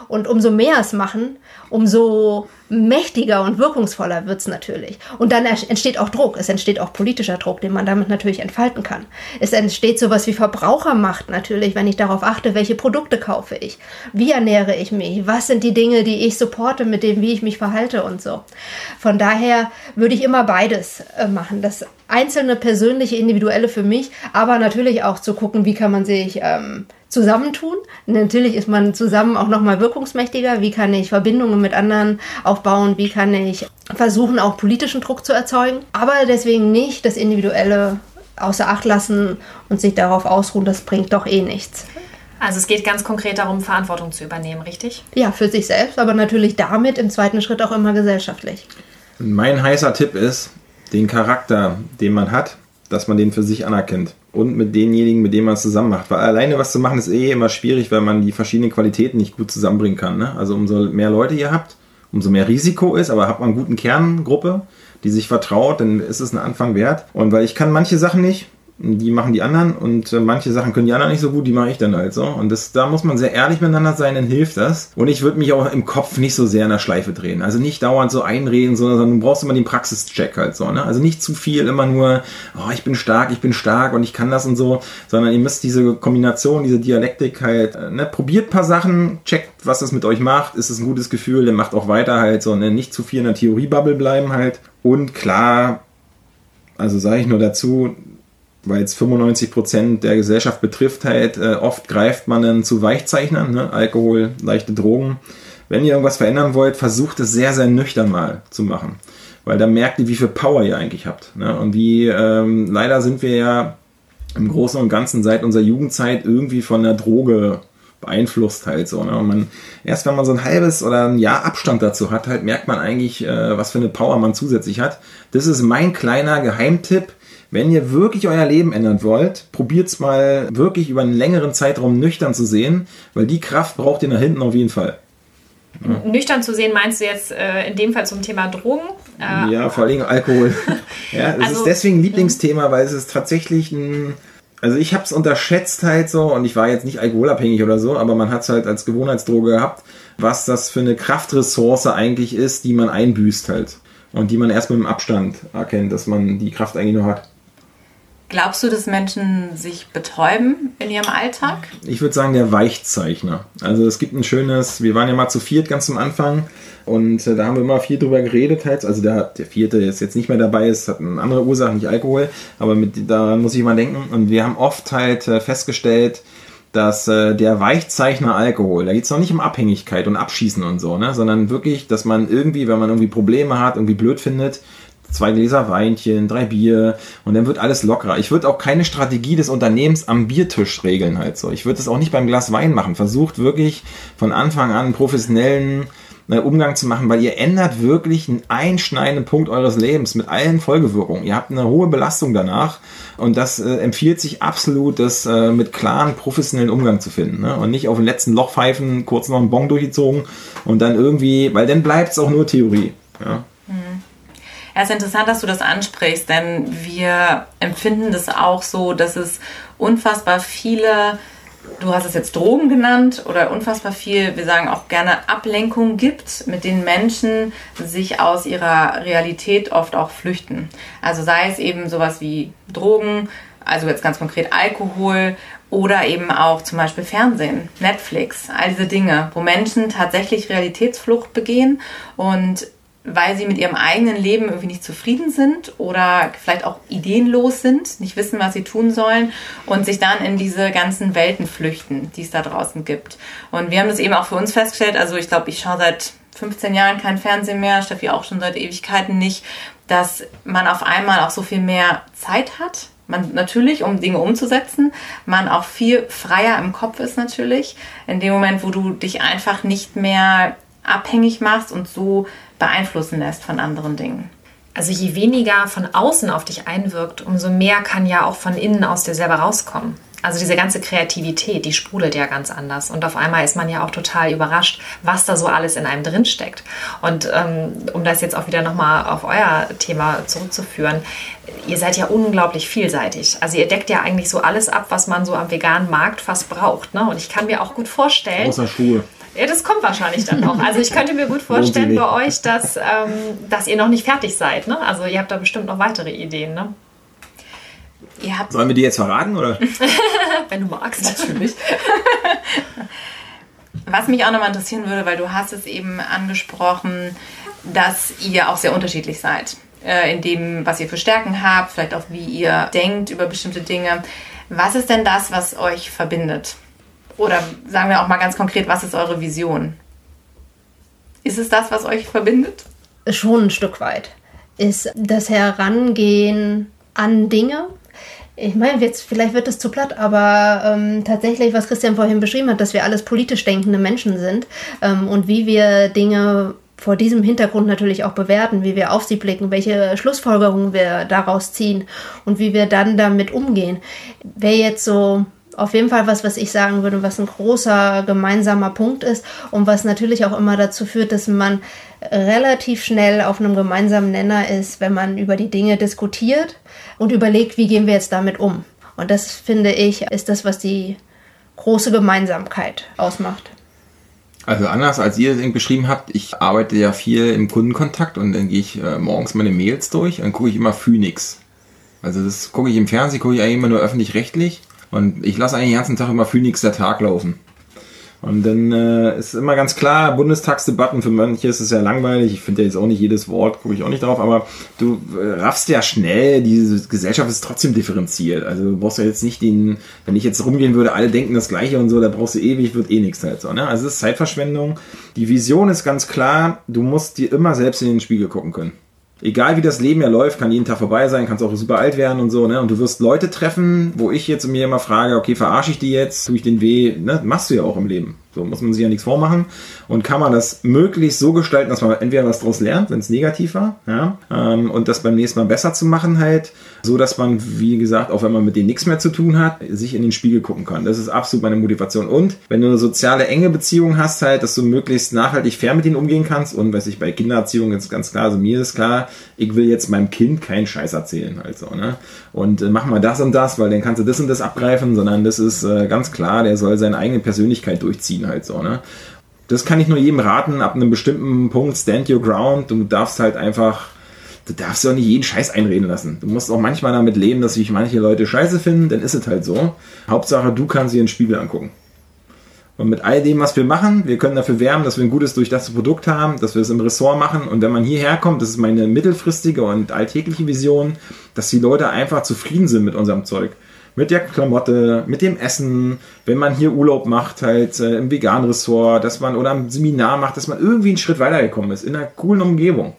Und umso mehr es machen, umso mächtiger und wirkungsvoller wird es natürlich. Und dann entsteht auch Druck. Es entsteht auch politischer Druck, den man damit natürlich entfalten kann. Es entsteht sowas wie Verbrauchermacht natürlich, wenn ich darauf achte, welche Produkte kaufe ich. Wie ernähre ich mich? Was sind die Dinge, die ich supporte mit dem, wie ich mich verhalte und so. Von daher würde ich immer beides äh, machen. Das einzelne, persönliche, individuelle für mich, aber natürlich auch zu gucken, wie kann man sich ähm, zusammentun. Natürlich ist man zusammen auch nochmal wirkungsmächtiger. Wie kann ich Verbindungen mit anderen aufbauen? Wie kann ich versuchen, auch politischen Druck zu erzeugen? Aber deswegen nicht das Individuelle außer Acht lassen und sich darauf ausruhen, das bringt doch eh nichts. Also es geht ganz konkret darum, Verantwortung zu übernehmen, richtig? Ja, für sich selbst, aber natürlich damit im zweiten Schritt auch immer gesellschaftlich. Mein heißer Tipp ist, den Charakter, den man hat, dass man den für sich anerkennt und mit denjenigen, mit denen man es zusammen macht. Weil alleine was zu machen ist eh immer schwierig, weil man die verschiedenen Qualitäten nicht gut zusammenbringen kann. Ne? Also umso mehr Leute ihr habt, umso mehr Risiko ist, aber habt man eine guten Kerngruppe, die sich vertraut, dann ist es ein Anfang wert. Und weil ich kann manche Sachen nicht, die machen die anderen und äh, manche Sachen können die anderen nicht so gut, die mache ich dann halt so. Und das, da muss man sehr ehrlich miteinander sein, dann hilft das. Und ich würde mich auch im Kopf nicht so sehr in der Schleife drehen. Also nicht dauernd so einreden, sondern du brauchst immer den Praxischeck halt so. Ne? Also nicht zu viel immer nur, oh, ich bin stark, ich bin stark und ich kann das und so, sondern ihr müsst diese Kombination, diese Dialektik halt, äh, ne? probiert paar Sachen, checkt, was das mit euch macht, ist es ein gutes Gefühl, dann macht auch weiter halt so, ne? nicht zu viel in der Theoriebubble bleiben halt. Und klar, also sage ich nur dazu, weil es 95 Prozent der Gesellschaft betrifft, halt äh, oft greift man dann zu Weichzeichnern, ne? Alkohol, leichte Drogen. Wenn ihr irgendwas verändern wollt, versucht es sehr, sehr nüchtern mal zu machen. Weil da merkt ihr, wie viel Power ihr eigentlich habt. Ne? Und wie, ähm, leider sind wir ja im Großen und Ganzen seit unserer Jugendzeit irgendwie von der Droge beeinflusst halt so. Ne? Und man, erst wenn man so ein halbes oder ein Jahr Abstand dazu hat, halt merkt man eigentlich, äh, was für eine Power man zusätzlich hat. Das ist mein kleiner Geheimtipp. Wenn ihr wirklich euer Leben ändern wollt, probiert es mal wirklich über einen längeren Zeitraum nüchtern zu sehen, weil die Kraft braucht ihr nach hinten auf jeden Fall. Ja. Nüchtern zu sehen, meinst du jetzt äh, in dem Fall zum Thema Drogen? Äh, ja, vor allem Alkohol. ja, es also, ist deswegen ein Lieblingsthema, weil es ist tatsächlich ein. Also ich habe es unterschätzt halt so und ich war jetzt nicht alkoholabhängig oder so, aber man hat es halt als Gewohnheitsdroge gehabt, was das für eine Kraftressource eigentlich ist, die man einbüßt halt. Und die man erst mit dem Abstand erkennt, dass man die Kraft eigentlich nur hat. Glaubst du, dass Menschen sich betäuben in ihrem Alltag? Ich würde sagen, der Weichzeichner. Also es gibt ein schönes, wir waren ja mal zu viert ganz am Anfang und äh, da haben wir immer viel drüber geredet halt. Also der, der vierte ist jetzt nicht mehr dabei, es hat eine andere Ursache, nicht Alkohol, aber mit, daran muss ich mal denken. Und wir haben oft halt äh, festgestellt, dass äh, der Weichzeichner Alkohol, da geht es noch nicht um Abhängigkeit und Abschießen und so, ne? sondern wirklich, dass man irgendwie, wenn man irgendwie Probleme hat, irgendwie blöd findet, zwei Gläser Weinchen, drei Bier und dann wird alles lockerer. Ich würde auch keine Strategie des Unternehmens am Biertisch regeln halt so. Ich würde es auch nicht beim Glas Wein machen. Versucht wirklich von Anfang an professionellen äh, Umgang zu machen, weil ihr ändert wirklich einen einschneidenden Punkt eures Lebens mit allen Folgewirkungen. Ihr habt eine hohe Belastung danach und das äh, empfiehlt sich absolut, das äh, mit klaren professionellen Umgang zu finden ne? und nicht auf den letzten Loch pfeifen, kurz noch einen Bon durchgezogen und dann irgendwie, weil dann bleibt es auch nur Theorie. Ja. Ja, es ist interessant, dass du das ansprichst, denn wir empfinden das auch so, dass es unfassbar viele, du hast es jetzt Drogen genannt, oder unfassbar viel, wir sagen auch gerne Ablenkung gibt, mit denen Menschen sich aus ihrer Realität oft auch flüchten. Also sei es eben sowas wie Drogen, also jetzt ganz konkret Alkohol oder eben auch zum Beispiel Fernsehen, Netflix, all diese Dinge, wo Menschen tatsächlich Realitätsflucht begehen und weil sie mit ihrem eigenen Leben irgendwie nicht zufrieden sind oder vielleicht auch ideenlos sind, nicht wissen, was sie tun sollen und sich dann in diese ganzen Welten flüchten, die es da draußen gibt. Und wir haben das eben auch für uns festgestellt, also ich glaube, ich schaue seit 15 Jahren kein Fernsehen mehr, Steffi auch schon seit Ewigkeiten nicht, dass man auf einmal auch so viel mehr Zeit hat, man natürlich, um Dinge umzusetzen, man auch viel freier im Kopf ist natürlich, in dem Moment, wo du dich einfach nicht mehr abhängig machst und so beeinflussen lässt von anderen Dingen. Also je weniger von außen auf dich einwirkt, umso mehr kann ja auch von innen aus dir selber rauskommen. Also diese ganze Kreativität, die sprudelt ja ganz anders. Und auf einmal ist man ja auch total überrascht, was da so alles in einem drin steckt. Und ähm, um das jetzt auch wieder nochmal auf euer Thema zurückzuführen, ihr seid ja unglaublich vielseitig. Also ihr deckt ja eigentlich so alles ab, was man so am veganen Markt fast braucht. Ne? Und ich kann mir auch gut vorstellen. Außer Schuhe. Ja, das kommt wahrscheinlich dann noch. Also ich könnte mir gut vorstellen bei euch, dass, ähm, dass ihr noch nicht fertig seid. Ne? Also ihr habt da bestimmt noch weitere Ideen. Ne? Sollen wir die jetzt verraten? Oder? Wenn du magst. Natürlich. Was mich auch nochmal interessieren würde, weil du hast es eben angesprochen, dass ihr auch sehr unterschiedlich seid. Äh, in dem, was ihr für Stärken habt, vielleicht auch wie ihr denkt über bestimmte Dinge. Was ist denn das, was euch verbindet? Oder sagen wir auch mal ganz konkret, was ist eure Vision? Ist es das, was euch verbindet? Schon ein Stück weit. Ist das Herangehen an Dinge. Ich meine, jetzt, vielleicht wird es zu platt, aber ähm, tatsächlich, was Christian vorhin beschrieben hat, dass wir alles politisch denkende Menschen sind ähm, und wie wir Dinge vor diesem Hintergrund natürlich auch bewerten, wie wir auf sie blicken, welche Schlussfolgerungen wir daraus ziehen und wie wir dann damit umgehen. Wer jetzt so auf jeden Fall was, was ich sagen würde, was ein großer gemeinsamer Punkt ist und was natürlich auch immer dazu führt, dass man relativ schnell auf einem gemeinsamen Nenner ist, wenn man über die Dinge diskutiert und überlegt, wie gehen wir jetzt damit um. Und das finde ich, ist das, was die große Gemeinsamkeit ausmacht. Also anders als ihr es beschrieben habt, ich arbeite ja viel im Kundenkontakt und dann gehe ich äh, morgens meine Mails durch und gucke ich immer Phoenix. Also das gucke ich im Fernsehen, gucke ich eigentlich immer nur öffentlich-rechtlich und ich lasse eigentlich den ganzen Tag immer Phoenix der Tag laufen. Und dann äh, ist immer ganz klar, Bundestagsdebatten für manche ist es ja langweilig. Ich finde ja jetzt auch nicht jedes Wort, gucke ich auch nicht drauf, aber du äh, raffst ja schnell, diese Gesellschaft ist trotzdem differenziert. Also du brauchst ja jetzt nicht den, wenn ich jetzt rumgehen würde, alle denken das Gleiche und so, da brauchst du ewig, wird eh nichts halt so. Ne? Also es ist Zeitverschwendung. Die Vision ist ganz klar, du musst dir immer selbst in den Spiegel gucken können. Egal wie das Leben ja läuft, kann jeden Tag vorbei sein, kannst auch super alt werden und so, ne? Und du wirst Leute treffen, wo ich jetzt mir immer frage, okay, verarsche ich die jetzt, tue ich den weh, ne? Machst du ja auch im Leben. So muss man sich ja nichts vormachen. Und kann man das möglichst so gestalten, dass man entweder was daraus lernt, wenn es negativ war, ja, ähm, und das beim nächsten Mal besser zu machen halt, so dass man, wie gesagt, auch wenn man mit denen nichts mehr zu tun hat, sich in den Spiegel gucken kann. Das ist absolut meine Motivation. Und wenn du eine soziale enge Beziehung hast halt, dass du möglichst nachhaltig fair mit ihnen umgehen kannst und weiß ich, bei Kindererziehung ist ganz klar, also mir ist klar, ich will jetzt meinem Kind keinen Scheiß erzählen halt so, ne? Und äh, mach mal das und das, weil dann kannst du das und das abgreifen, sondern das ist äh, ganz klar, der soll seine eigene Persönlichkeit durchziehen halt so, ne? Das kann ich nur jedem raten, ab einem bestimmten Punkt stand your ground, du darfst halt einfach du darfst ja nicht jeden Scheiß einreden lassen. Du musst auch manchmal damit leben, dass sich manche Leute scheiße finden, dann ist es halt so. Hauptsache, du kannst dir den Spiegel angucken. Und mit all dem, was wir machen, wir können dafür werben, dass wir ein gutes durch das Produkt haben, dass wir es im Ressort machen. Und wenn man hierher kommt, das ist meine mittelfristige und alltägliche Vision, dass die Leute einfach zufrieden sind mit unserem Zeug. Mit der Klamotte, mit dem Essen, wenn man hier Urlaub macht, halt äh, im veganen Ressort, dass man oder ein Seminar macht, dass man irgendwie einen Schritt weitergekommen ist, in einer coolen Umgebung.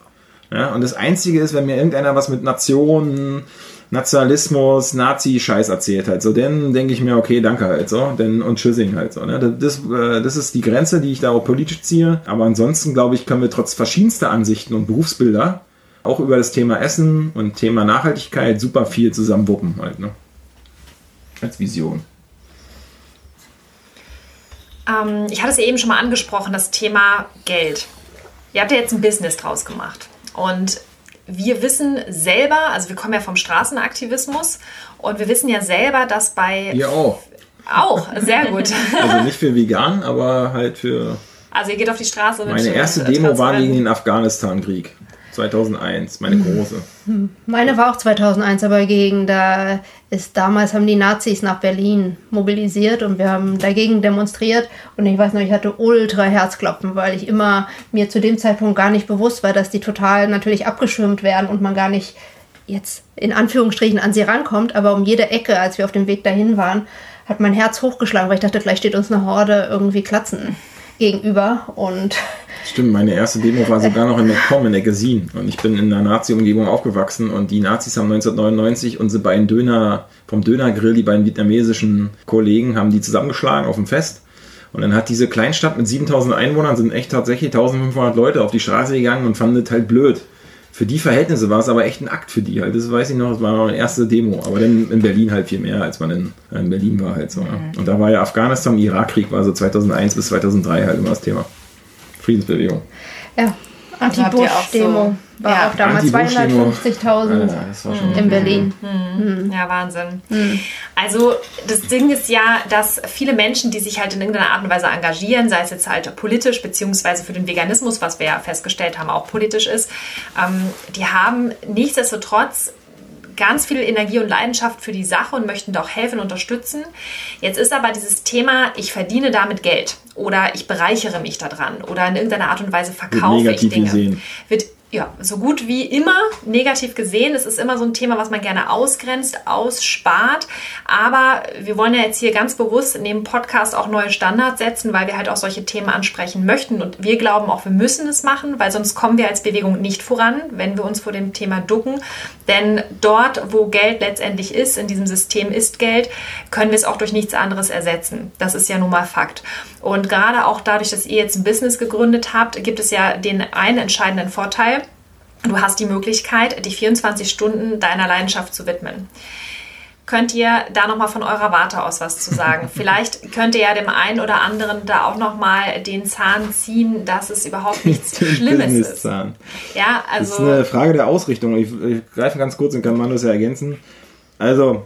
Ja, und das Einzige ist, wenn mir irgendeiner was mit Nationen, Nationalismus, Nazi-Scheiß erzählt halt so, dann denke ich mir, okay, danke halt so, denn und Tschüssing halt so. Ne? Das, äh, das ist die Grenze, die ich da auch politisch ziehe. Aber ansonsten, glaube ich, können wir trotz verschiedenster Ansichten und Berufsbilder auch über das Thema Essen und Thema Nachhaltigkeit super viel zusammenwuppen halt. Ne? Als Vision. Ähm, ich hatte es ja eben schon mal angesprochen, das Thema Geld. Ihr habt ja jetzt ein Business draus gemacht. Und wir wissen selber, also wir kommen ja vom Straßenaktivismus und wir wissen ja selber, dass bei. Ihr auch. Auch, sehr gut. Also nicht für vegan, aber halt für. Also ihr geht auf die Straße. Meine erste Demo war gegen den Afghanistan-Krieg. 2001, meine große. Meine war auch 2001, aber gegen, da ist damals haben die Nazis nach Berlin mobilisiert und wir haben dagegen demonstriert. Und ich weiß noch, ich hatte ultra Herzklopfen, weil ich immer mir zu dem Zeitpunkt gar nicht bewusst war, dass die total natürlich abgeschirmt werden und man gar nicht jetzt in Anführungsstrichen an sie rankommt, aber um jede Ecke, als wir auf dem Weg dahin waren, hat mein Herz hochgeschlagen, weil ich dachte, gleich steht uns eine Horde irgendwie Klatzen gegenüber und Stimmt, meine erste Demo war sogar noch in McCom in der Gesin und ich bin in einer Nazi-Umgebung aufgewachsen und die Nazis haben 1999 unsere beiden Döner vom Dönergrill, die beiden vietnamesischen Kollegen, haben die zusammengeschlagen auf dem Fest und dann hat diese Kleinstadt mit 7000 Einwohnern sind echt tatsächlich 1500 Leute auf die Straße gegangen und fanden das halt blöd. Für die Verhältnisse war es aber echt ein Akt für die halt. Das weiß ich noch, das war noch eine erste Demo. Aber dann in Berlin halt viel mehr, als man in, in Berlin war halt so. Mhm. Und da war ja Afghanistan, Irakkrieg war so 2001 bis 2003 halt immer das Thema. Friedensbewegung. Ja, Anti-Bush-Demo war ja. auch damals 250.000 in Berlin. Mhm. Ja, Wahnsinn. Mhm. Also das Ding ist ja, dass viele Menschen, die sich halt in irgendeiner Art und Weise engagieren, sei es jetzt halt politisch, beziehungsweise für den Veganismus, was wir ja festgestellt haben, auch politisch ist, ähm, die haben nichtsdestotrotz ganz viel Energie und Leidenschaft für die Sache und möchten doch helfen, unterstützen. Jetzt ist aber dieses Thema, ich verdiene damit Geld oder ich bereichere mich daran oder in irgendeiner Art und Weise verkaufe ich Dinge. Gesehen. Wird ja, so gut wie immer negativ gesehen. Es ist immer so ein Thema, was man gerne ausgrenzt, ausspart. Aber wir wollen ja jetzt hier ganz bewusst dem Podcast auch neue Standards setzen, weil wir halt auch solche Themen ansprechen möchten. Und wir glauben auch, wir müssen es machen, weil sonst kommen wir als Bewegung nicht voran, wenn wir uns vor dem Thema ducken. Denn dort, wo Geld letztendlich ist, in diesem System ist Geld, können wir es auch durch nichts anderes ersetzen. Das ist ja nun mal Fakt. Und gerade auch dadurch, dass ihr jetzt ein Business gegründet habt, gibt es ja den einen entscheidenden Vorteil. Du hast die Möglichkeit, dich 24 Stunden deiner Leidenschaft zu widmen. Könnt ihr da nochmal von eurer Warte aus was zu sagen? Vielleicht könnt ihr ja dem einen oder anderen da auch nochmal den Zahn ziehen, dass es überhaupt nichts Schlimmes ist. Ja, also. Das ist eine Frage der Ausrichtung. Ich, ich greife ganz kurz und kann Manus ja ergänzen. Also,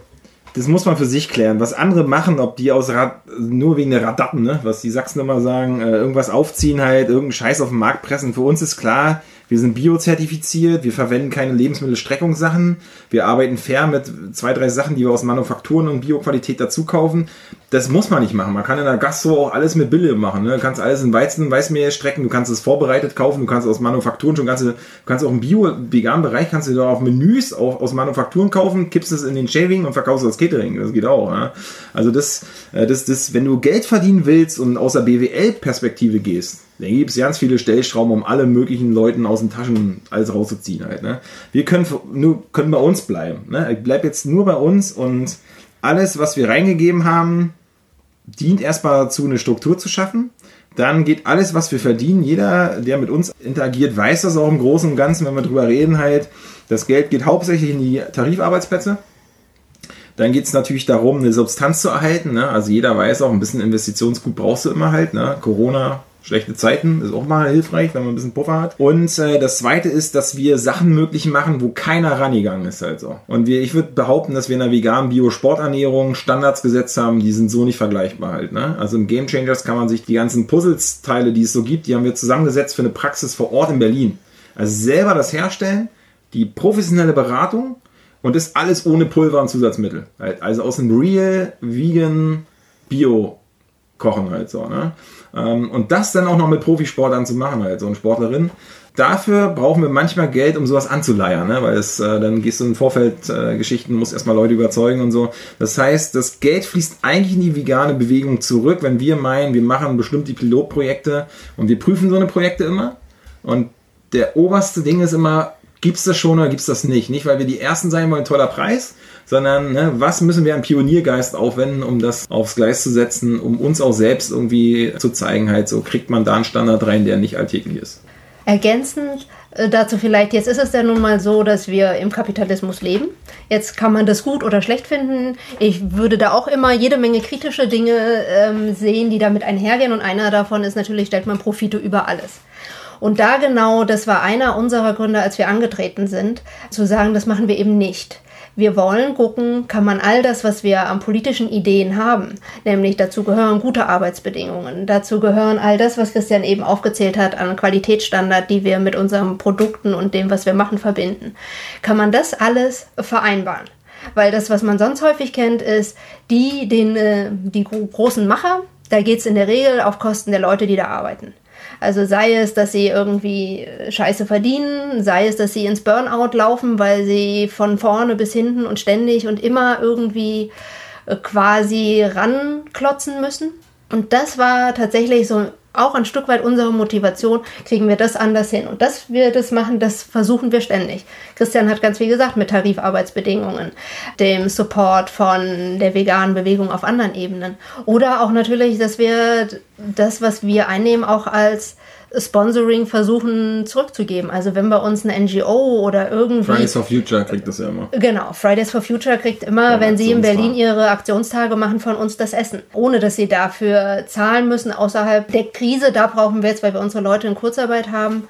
das muss man für sich klären. Was andere machen, ob die aus Rad, nur wegen der Radatten, ne? was die Sachsen immer sagen, äh, irgendwas aufziehen halt, irgendeinen Scheiß auf den Markt pressen. Für uns ist klar, wir sind biozertifiziert, wir verwenden keine Lebensmittelstreckungssachen, wir arbeiten fair mit zwei, drei Sachen, die wir aus Manufakturen und Bioqualität dazu kaufen. Das muss man nicht machen. Man kann in der Gastro auch alles mit Bille machen. Ne? Du kannst alles in Weizen, Weißmehl strecken, du kannst es vorbereitet kaufen, du kannst aus Manufakturen schon ganze, du kannst auch im Bio-Vegan-Bereich kannst du da auf Menüs auch aus Manufakturen kaufen, kippst es in den Shaving und verkaufst das Catering. Das geht auch. Ne? Also das, äh, das, das, wenn du Geld verdienen willst und aus der BWL-Perspektive gehst, dann gibt es ganz viele Stellschrauben, um alle möglichen Leuten aus den Taschen alles rauszuziehen halt. Ne? Wir können nur können bei uns bleiben. Ne? Ich bleib jetzt nur bei uns und alles, was wir reingegeben haben, dient erstmal dazu, eine Struktur zu schaffen. Dann geht alles, was wir verdienen, jeder, der mit uns interagiert, weiß das auch im Großen und Ganzen, wenn wir drüber reden, halt, das Geld geht hauptsächlich in die Tarifarbeitsplätze. Dann geht es natürlich darum, eine Substanz zu erhalten. Ne? Also jeder weiß auch, ein bisschen Investitionsgut brauchst du immer halt. Ne? Corona Schlechte Zeiten ist auch mal hilfreich, wenn man ein bisschen Puffer hat. Und äh, das zweite ist, dass wir Sachen möglich machen, wo keiner rangegangen ist halt so. Und wir, ich würde behaupten, dass wir in der veganen Bio-Sporternährung Standards gesetzt haben, die sind so nicht vergleichbar halt. Ne? Also im Game Changers kann man sich die ganzen Puzzleteile, die es so gibt, die haben wir zusammengesetzt für eine Praxis vor Ort in Berlin. Also selber das Herstellen, die professionelle Beratung und das alles ohne Pulver und Zusatzmittel. Halt. Also aus einem Real, Vegan, Bio kochen halt so. Ne? Ähm, und das dann auch noch mit Profisportlern zu machen, halt so ein Sportlerin. Dafür brauchen wir manchmal Geld, um sowas anzuleiern, ne? weil es äh, dann gehst du in Vorfeldgeschichten, äh, musst erstmal Leute überzeugen und so. Das heißt, das Geld fließt eigentlich in die vegane Bewegung zurück, wenn wir meinen, wir machen bestimmt die Pilotprojekte und wir prüfen so eine Projekte immer. Und der oberste Ding ist immer, gibt's das schon oder gibt's das nicht? Nicht, weil wir die Ersten sein wollen, toller Preis, sondern ne, was müssen wir an Pioniergeist aufwenden, um das aufs Gleis zu setzen, um uns auch selbst irgendwie zu zeigen, halt so kriegt man da einen Standard rein, der nicht alltäglich ist. Ergänzend äh, dazu vielleicht, jetzt ist es ja nun mal so, dass wir im Kapitalismus leben. Jetzt kann man das gut oder schlecht finden. Ich würde da auch immer jede Menge kritische Dinge ähm, sehen, die damit einhergehen. Und einer davon ist natürlich, stellt man Profite über alles. Und da genau, das war einer unserer Gründe, als wir angetreten sind, zu sagen, das machen wir eben nicht. Wir wollen gucken, kann man all das, was wir an politischen Ideen haben, nämlich dazu gehören gute Arbeitsbedingungen, dazu gehören all das, was Christian eben aufgezählt hat an Qualitätsstandard, die wir mit unseren Produkten und dem, was wir machen, verbinden. Kann man das alles vereinbaren? Weil das, was man sonst häufig kennt, ist die, den, äh, die großen Macher, da geht es in der Regel auf Kosten der Leute, die da arbeiten. Also sei es, dass sie irgendwie Scheiße verdienen, sei es, dass sie ins Burnout laufen, weil sie von vorne bis hinten und ständig und immer irgendwie äh, quasi ranklotzen müssen. Und das war tatsächlich so auch ein Stück weit unsere Motivation, kriegen wir das anders hin. Und dass wir das machen, das versuchen wir ständig. Christian hat ganz viel gesagt mit Tarifarbeitsbedingungen, dem Support von der veganen Bewegung auf anderen Ebenen. Oder auch natürlich, dass wir das, was wir einnehmen, auch als Sponsoring versuchen zurückzugeben. Also wenn bei uns eine NGO oder irgendwie. Fridays for Future kriegt das ja immer. Genau, Fridays for Future kriegt immer, ja, wenn sie in Berlin ihre Aktionstage machen, von uns das Essen. Ohne dass sie dafür zahlen müssen außerhalb der Krise. Da brauchen wir jetzt, weil wir unsere Leute in Kurzarbeit haben.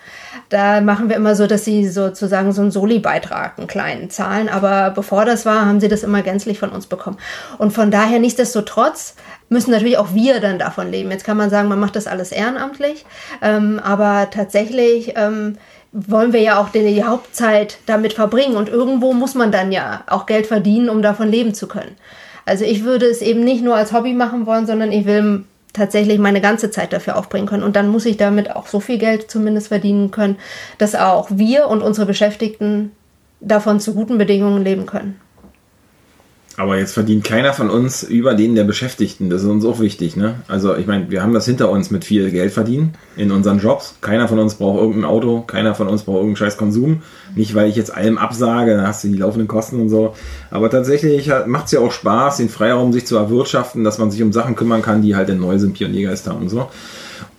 Da machen wir immer so, dass sie sozusagen so einen Soli-Beitrag, einen kleinen zahlen. Aber bevor das war, haben sie das immer gänzlich von uns bekommen. Und von daher nichtsdestotrotz müssen natürlich auch wir dann davon leben. Jetzt kann man sagen, man macht das alles ehrenamtlich, ähm, aber tatsächlich ähm, wollen wir ja auch die Hauptzeit damit verbringen und irgendwo muss man dann ja auch Geld verdienen, um davon leben zu können. Also ich würde es eben nicht nur als Hobby machen wollen, sondern ich will tatsächlich meine ganze Zeit dafür aufbringen können. Und dann muss ich damit auch so viel Geld zumindest verdienen können, dass auch wir und unsere Beschäftigten davon zu guten Bedingungen leben können. Aber jetzt verdient keiner von uns über den der Beschäftigten. Das ist uns auch wichtig. Ne? Also ich meine, wir haben das hinter uns mit viel Geld verdienen in unseren Jobs. Keiner von uns braucht irgendein Auto, keiner von uns braucht irgendeinen scheiß Konsum. Nicht, weil ich jetzt allem absage, dann hast du die laufenden Kosten und so. Aber tatsächlich macht es ja auch Spaß, den Freiraum sich zu erwirtschaften, dass man sich um Sachen kümmern kann, die halt neu sind, Pioniergeist haben und so.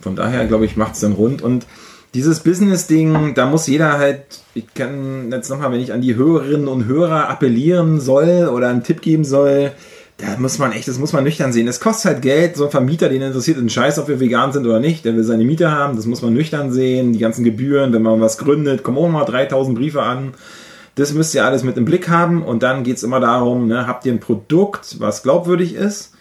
Von daher, glaube ich, macht es dann rund. Und dieses Business-Ding, da muss jeder halt, ich kann jetzt nochmal, wenn ich an die Hörerinnen und Hörer appellieren soll oder einen Tipp geben soll, da muss man echt, das muss man nüchtern sehen. Es kostet halt Geld, so ein Vermieter, den interessiert einen Scheiß, ob wir vegan sind oder nicht, der will seine Miete haben, das muss man nüchtern sehen, die ganzen Gebühren, wenn man was gründet, kommen auch mal 3000 Briefe an. Das müsst ihr alles mit im Blick haben und dann geht's immer darum, ne, habt ihr ein Produkt, was glaubwürdig ist,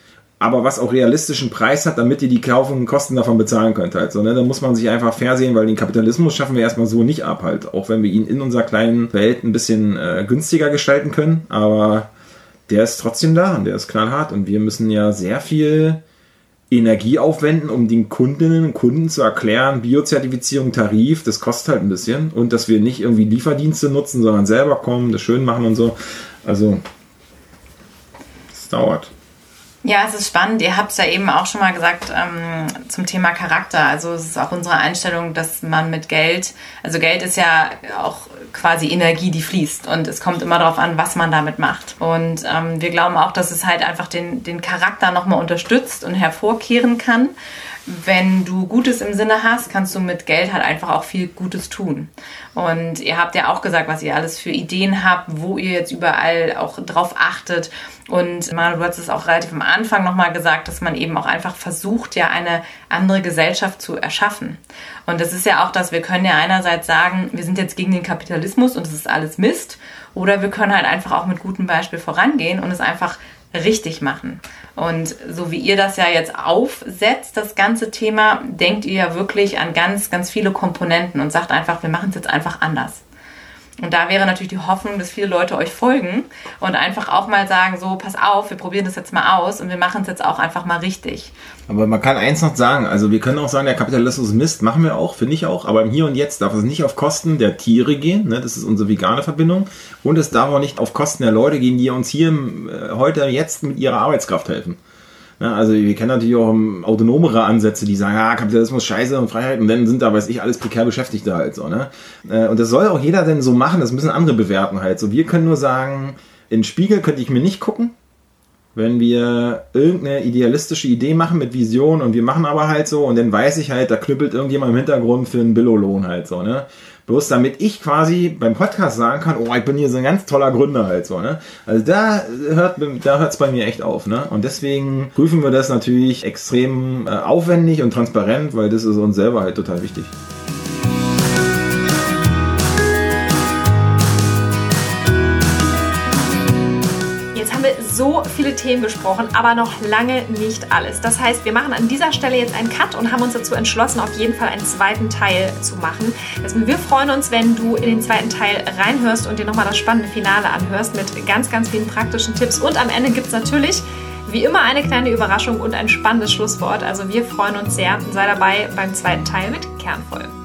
aber was auch realistischen Preis hat, damit ihr die kaufenden Kosten davon bezahlen könnt halt. Ne? Da muss man sich einfach fair sehen, weil den Kapitalismus schaffen wir erstmal so nicht ab halt. Auch wenn wir ihn in unserer kleinen Welt ein bisschen äh, günstiger gestalten können. Aber der ist trotzdem da und der ist knallhart und wir müssen ja sehr viel Energie aufwenden, um den Kundinnen und Kunden zu erklären, Biozertifizierung, Tarif, das kostet halt ein bisschen und dass wir nicht irgendwie Lieferdienste nutzen, sondern selber kommen, das schön machen und so. Also, es dauert. Ja, es ist spannend. Ihr habt es ja eben auch schon mal gesagt ähm, zum Thema Charakter. Also es ist auch unsere Einstellung, dass man mit Geld, also Geld ist ja auch quasi Energie, die fließt. Und es kommt immer darauf an, was man damit macht. Und ähm, wir glauben auch, dass es halt einfach den, den Charakter nochmal unterstützt und hervorkehren kann wenn du Gutes im Sinne hast, kannst du mit Geld halt einfach auch viel Gutes tun. Und ihr habt ja auch gesagt, was ihr alles für Ideen habt, wo ihr jetzt überall auch drauf achtet. Und Manu, du hast es auch relativ am Anfang nochmal gesagt, dass man eben auch einfach versucht, ja eine andere Gesellschaft zu erschaffen. Und das ist ja auch das, wir können ja einerseits sagen, wir sind jetzt gegen den Kapitalismus und es ist alles Mist. Oder wir können halt einfach auch mit gutem Beispiel vorangehen und es einfach richtig machen. Und so wie ihr das ja jetzt aufsetzt, das ganze Thema, denkt ihr ja wirklich an ganz, ganz viele Komponenten und sagt einfach, wir machen es jetzt einfach anders. Und da wäre natürlich die Hoffnung, dass viele Leute euch folgen und einfach auch mal sagen, so, pass auf, wir probieren das jetzt mal aus und wir machen es jetzt auch einfach mal richtig. Aber man kann eins noch sagen, also wir können auch sagen, der Kapitalismus Mist, machen wir auch, finde ich auch, aber im Hier und Jetzt darf es nicht auf Kosten der Tiere gehen, ne? das ist unsere vegane Verbindung und es darf auch nicht auf Kosten der Leute gehen, die uns hier äh, heute, jetzt mit ihrer Arbeitskraft helfen. Ja, also wir kennen natürlich auch autonomere Ansätze, die sagen, ah, Kapitalismus scheiße und Freiheit und dann sind da, weiß ich, alles prekär Beschäftigte halt so. Ne? Äh, und das soll auch jeder denn so machen, das müssen andere bewerten halt. So, wir können nur sagen, in Spiegel könnte ich mir nicht gucken, wenn wir irgendeine idealistische Idee machen mit Vision und wir machen aber halt so und dann weiß ich halt, da knüppelt irgendjemand im Hintergrund für einen Billo-Lohn halt so, ne? Bloß damit ich quasi beim Podcast sagen kann, oh, ich bin hier so ein ganz toller Gründer halt so, ne? Also da hört da hört's bei mir echt auf, ne? Und deswegen prüfen wir das natürlich extrem äh, aufwendig und transparent, weil das ist uns selber halt total wichtig. So viele Themen besprochen, aber noch lange nicht alles. Das heißt, wir machen an dieser Stelle jetzt einen Cut und haben uns dazu entschlossen, auf jeden Fall einen zweiten Teil zu machen. Also wir freuen uns, wenn du in den zweiten Teil reinhörst und dir nochmal das spannende Finale anhörst mit ganz, ganz vielen praktischen Tipps. Und am Ende gibt es natürlich wie immer eine kleine Überraschung und ein spannendes Schlusswort. Also wir freuen uns sehr. Sei dabei beim zweiten Teil mit Kernvoll.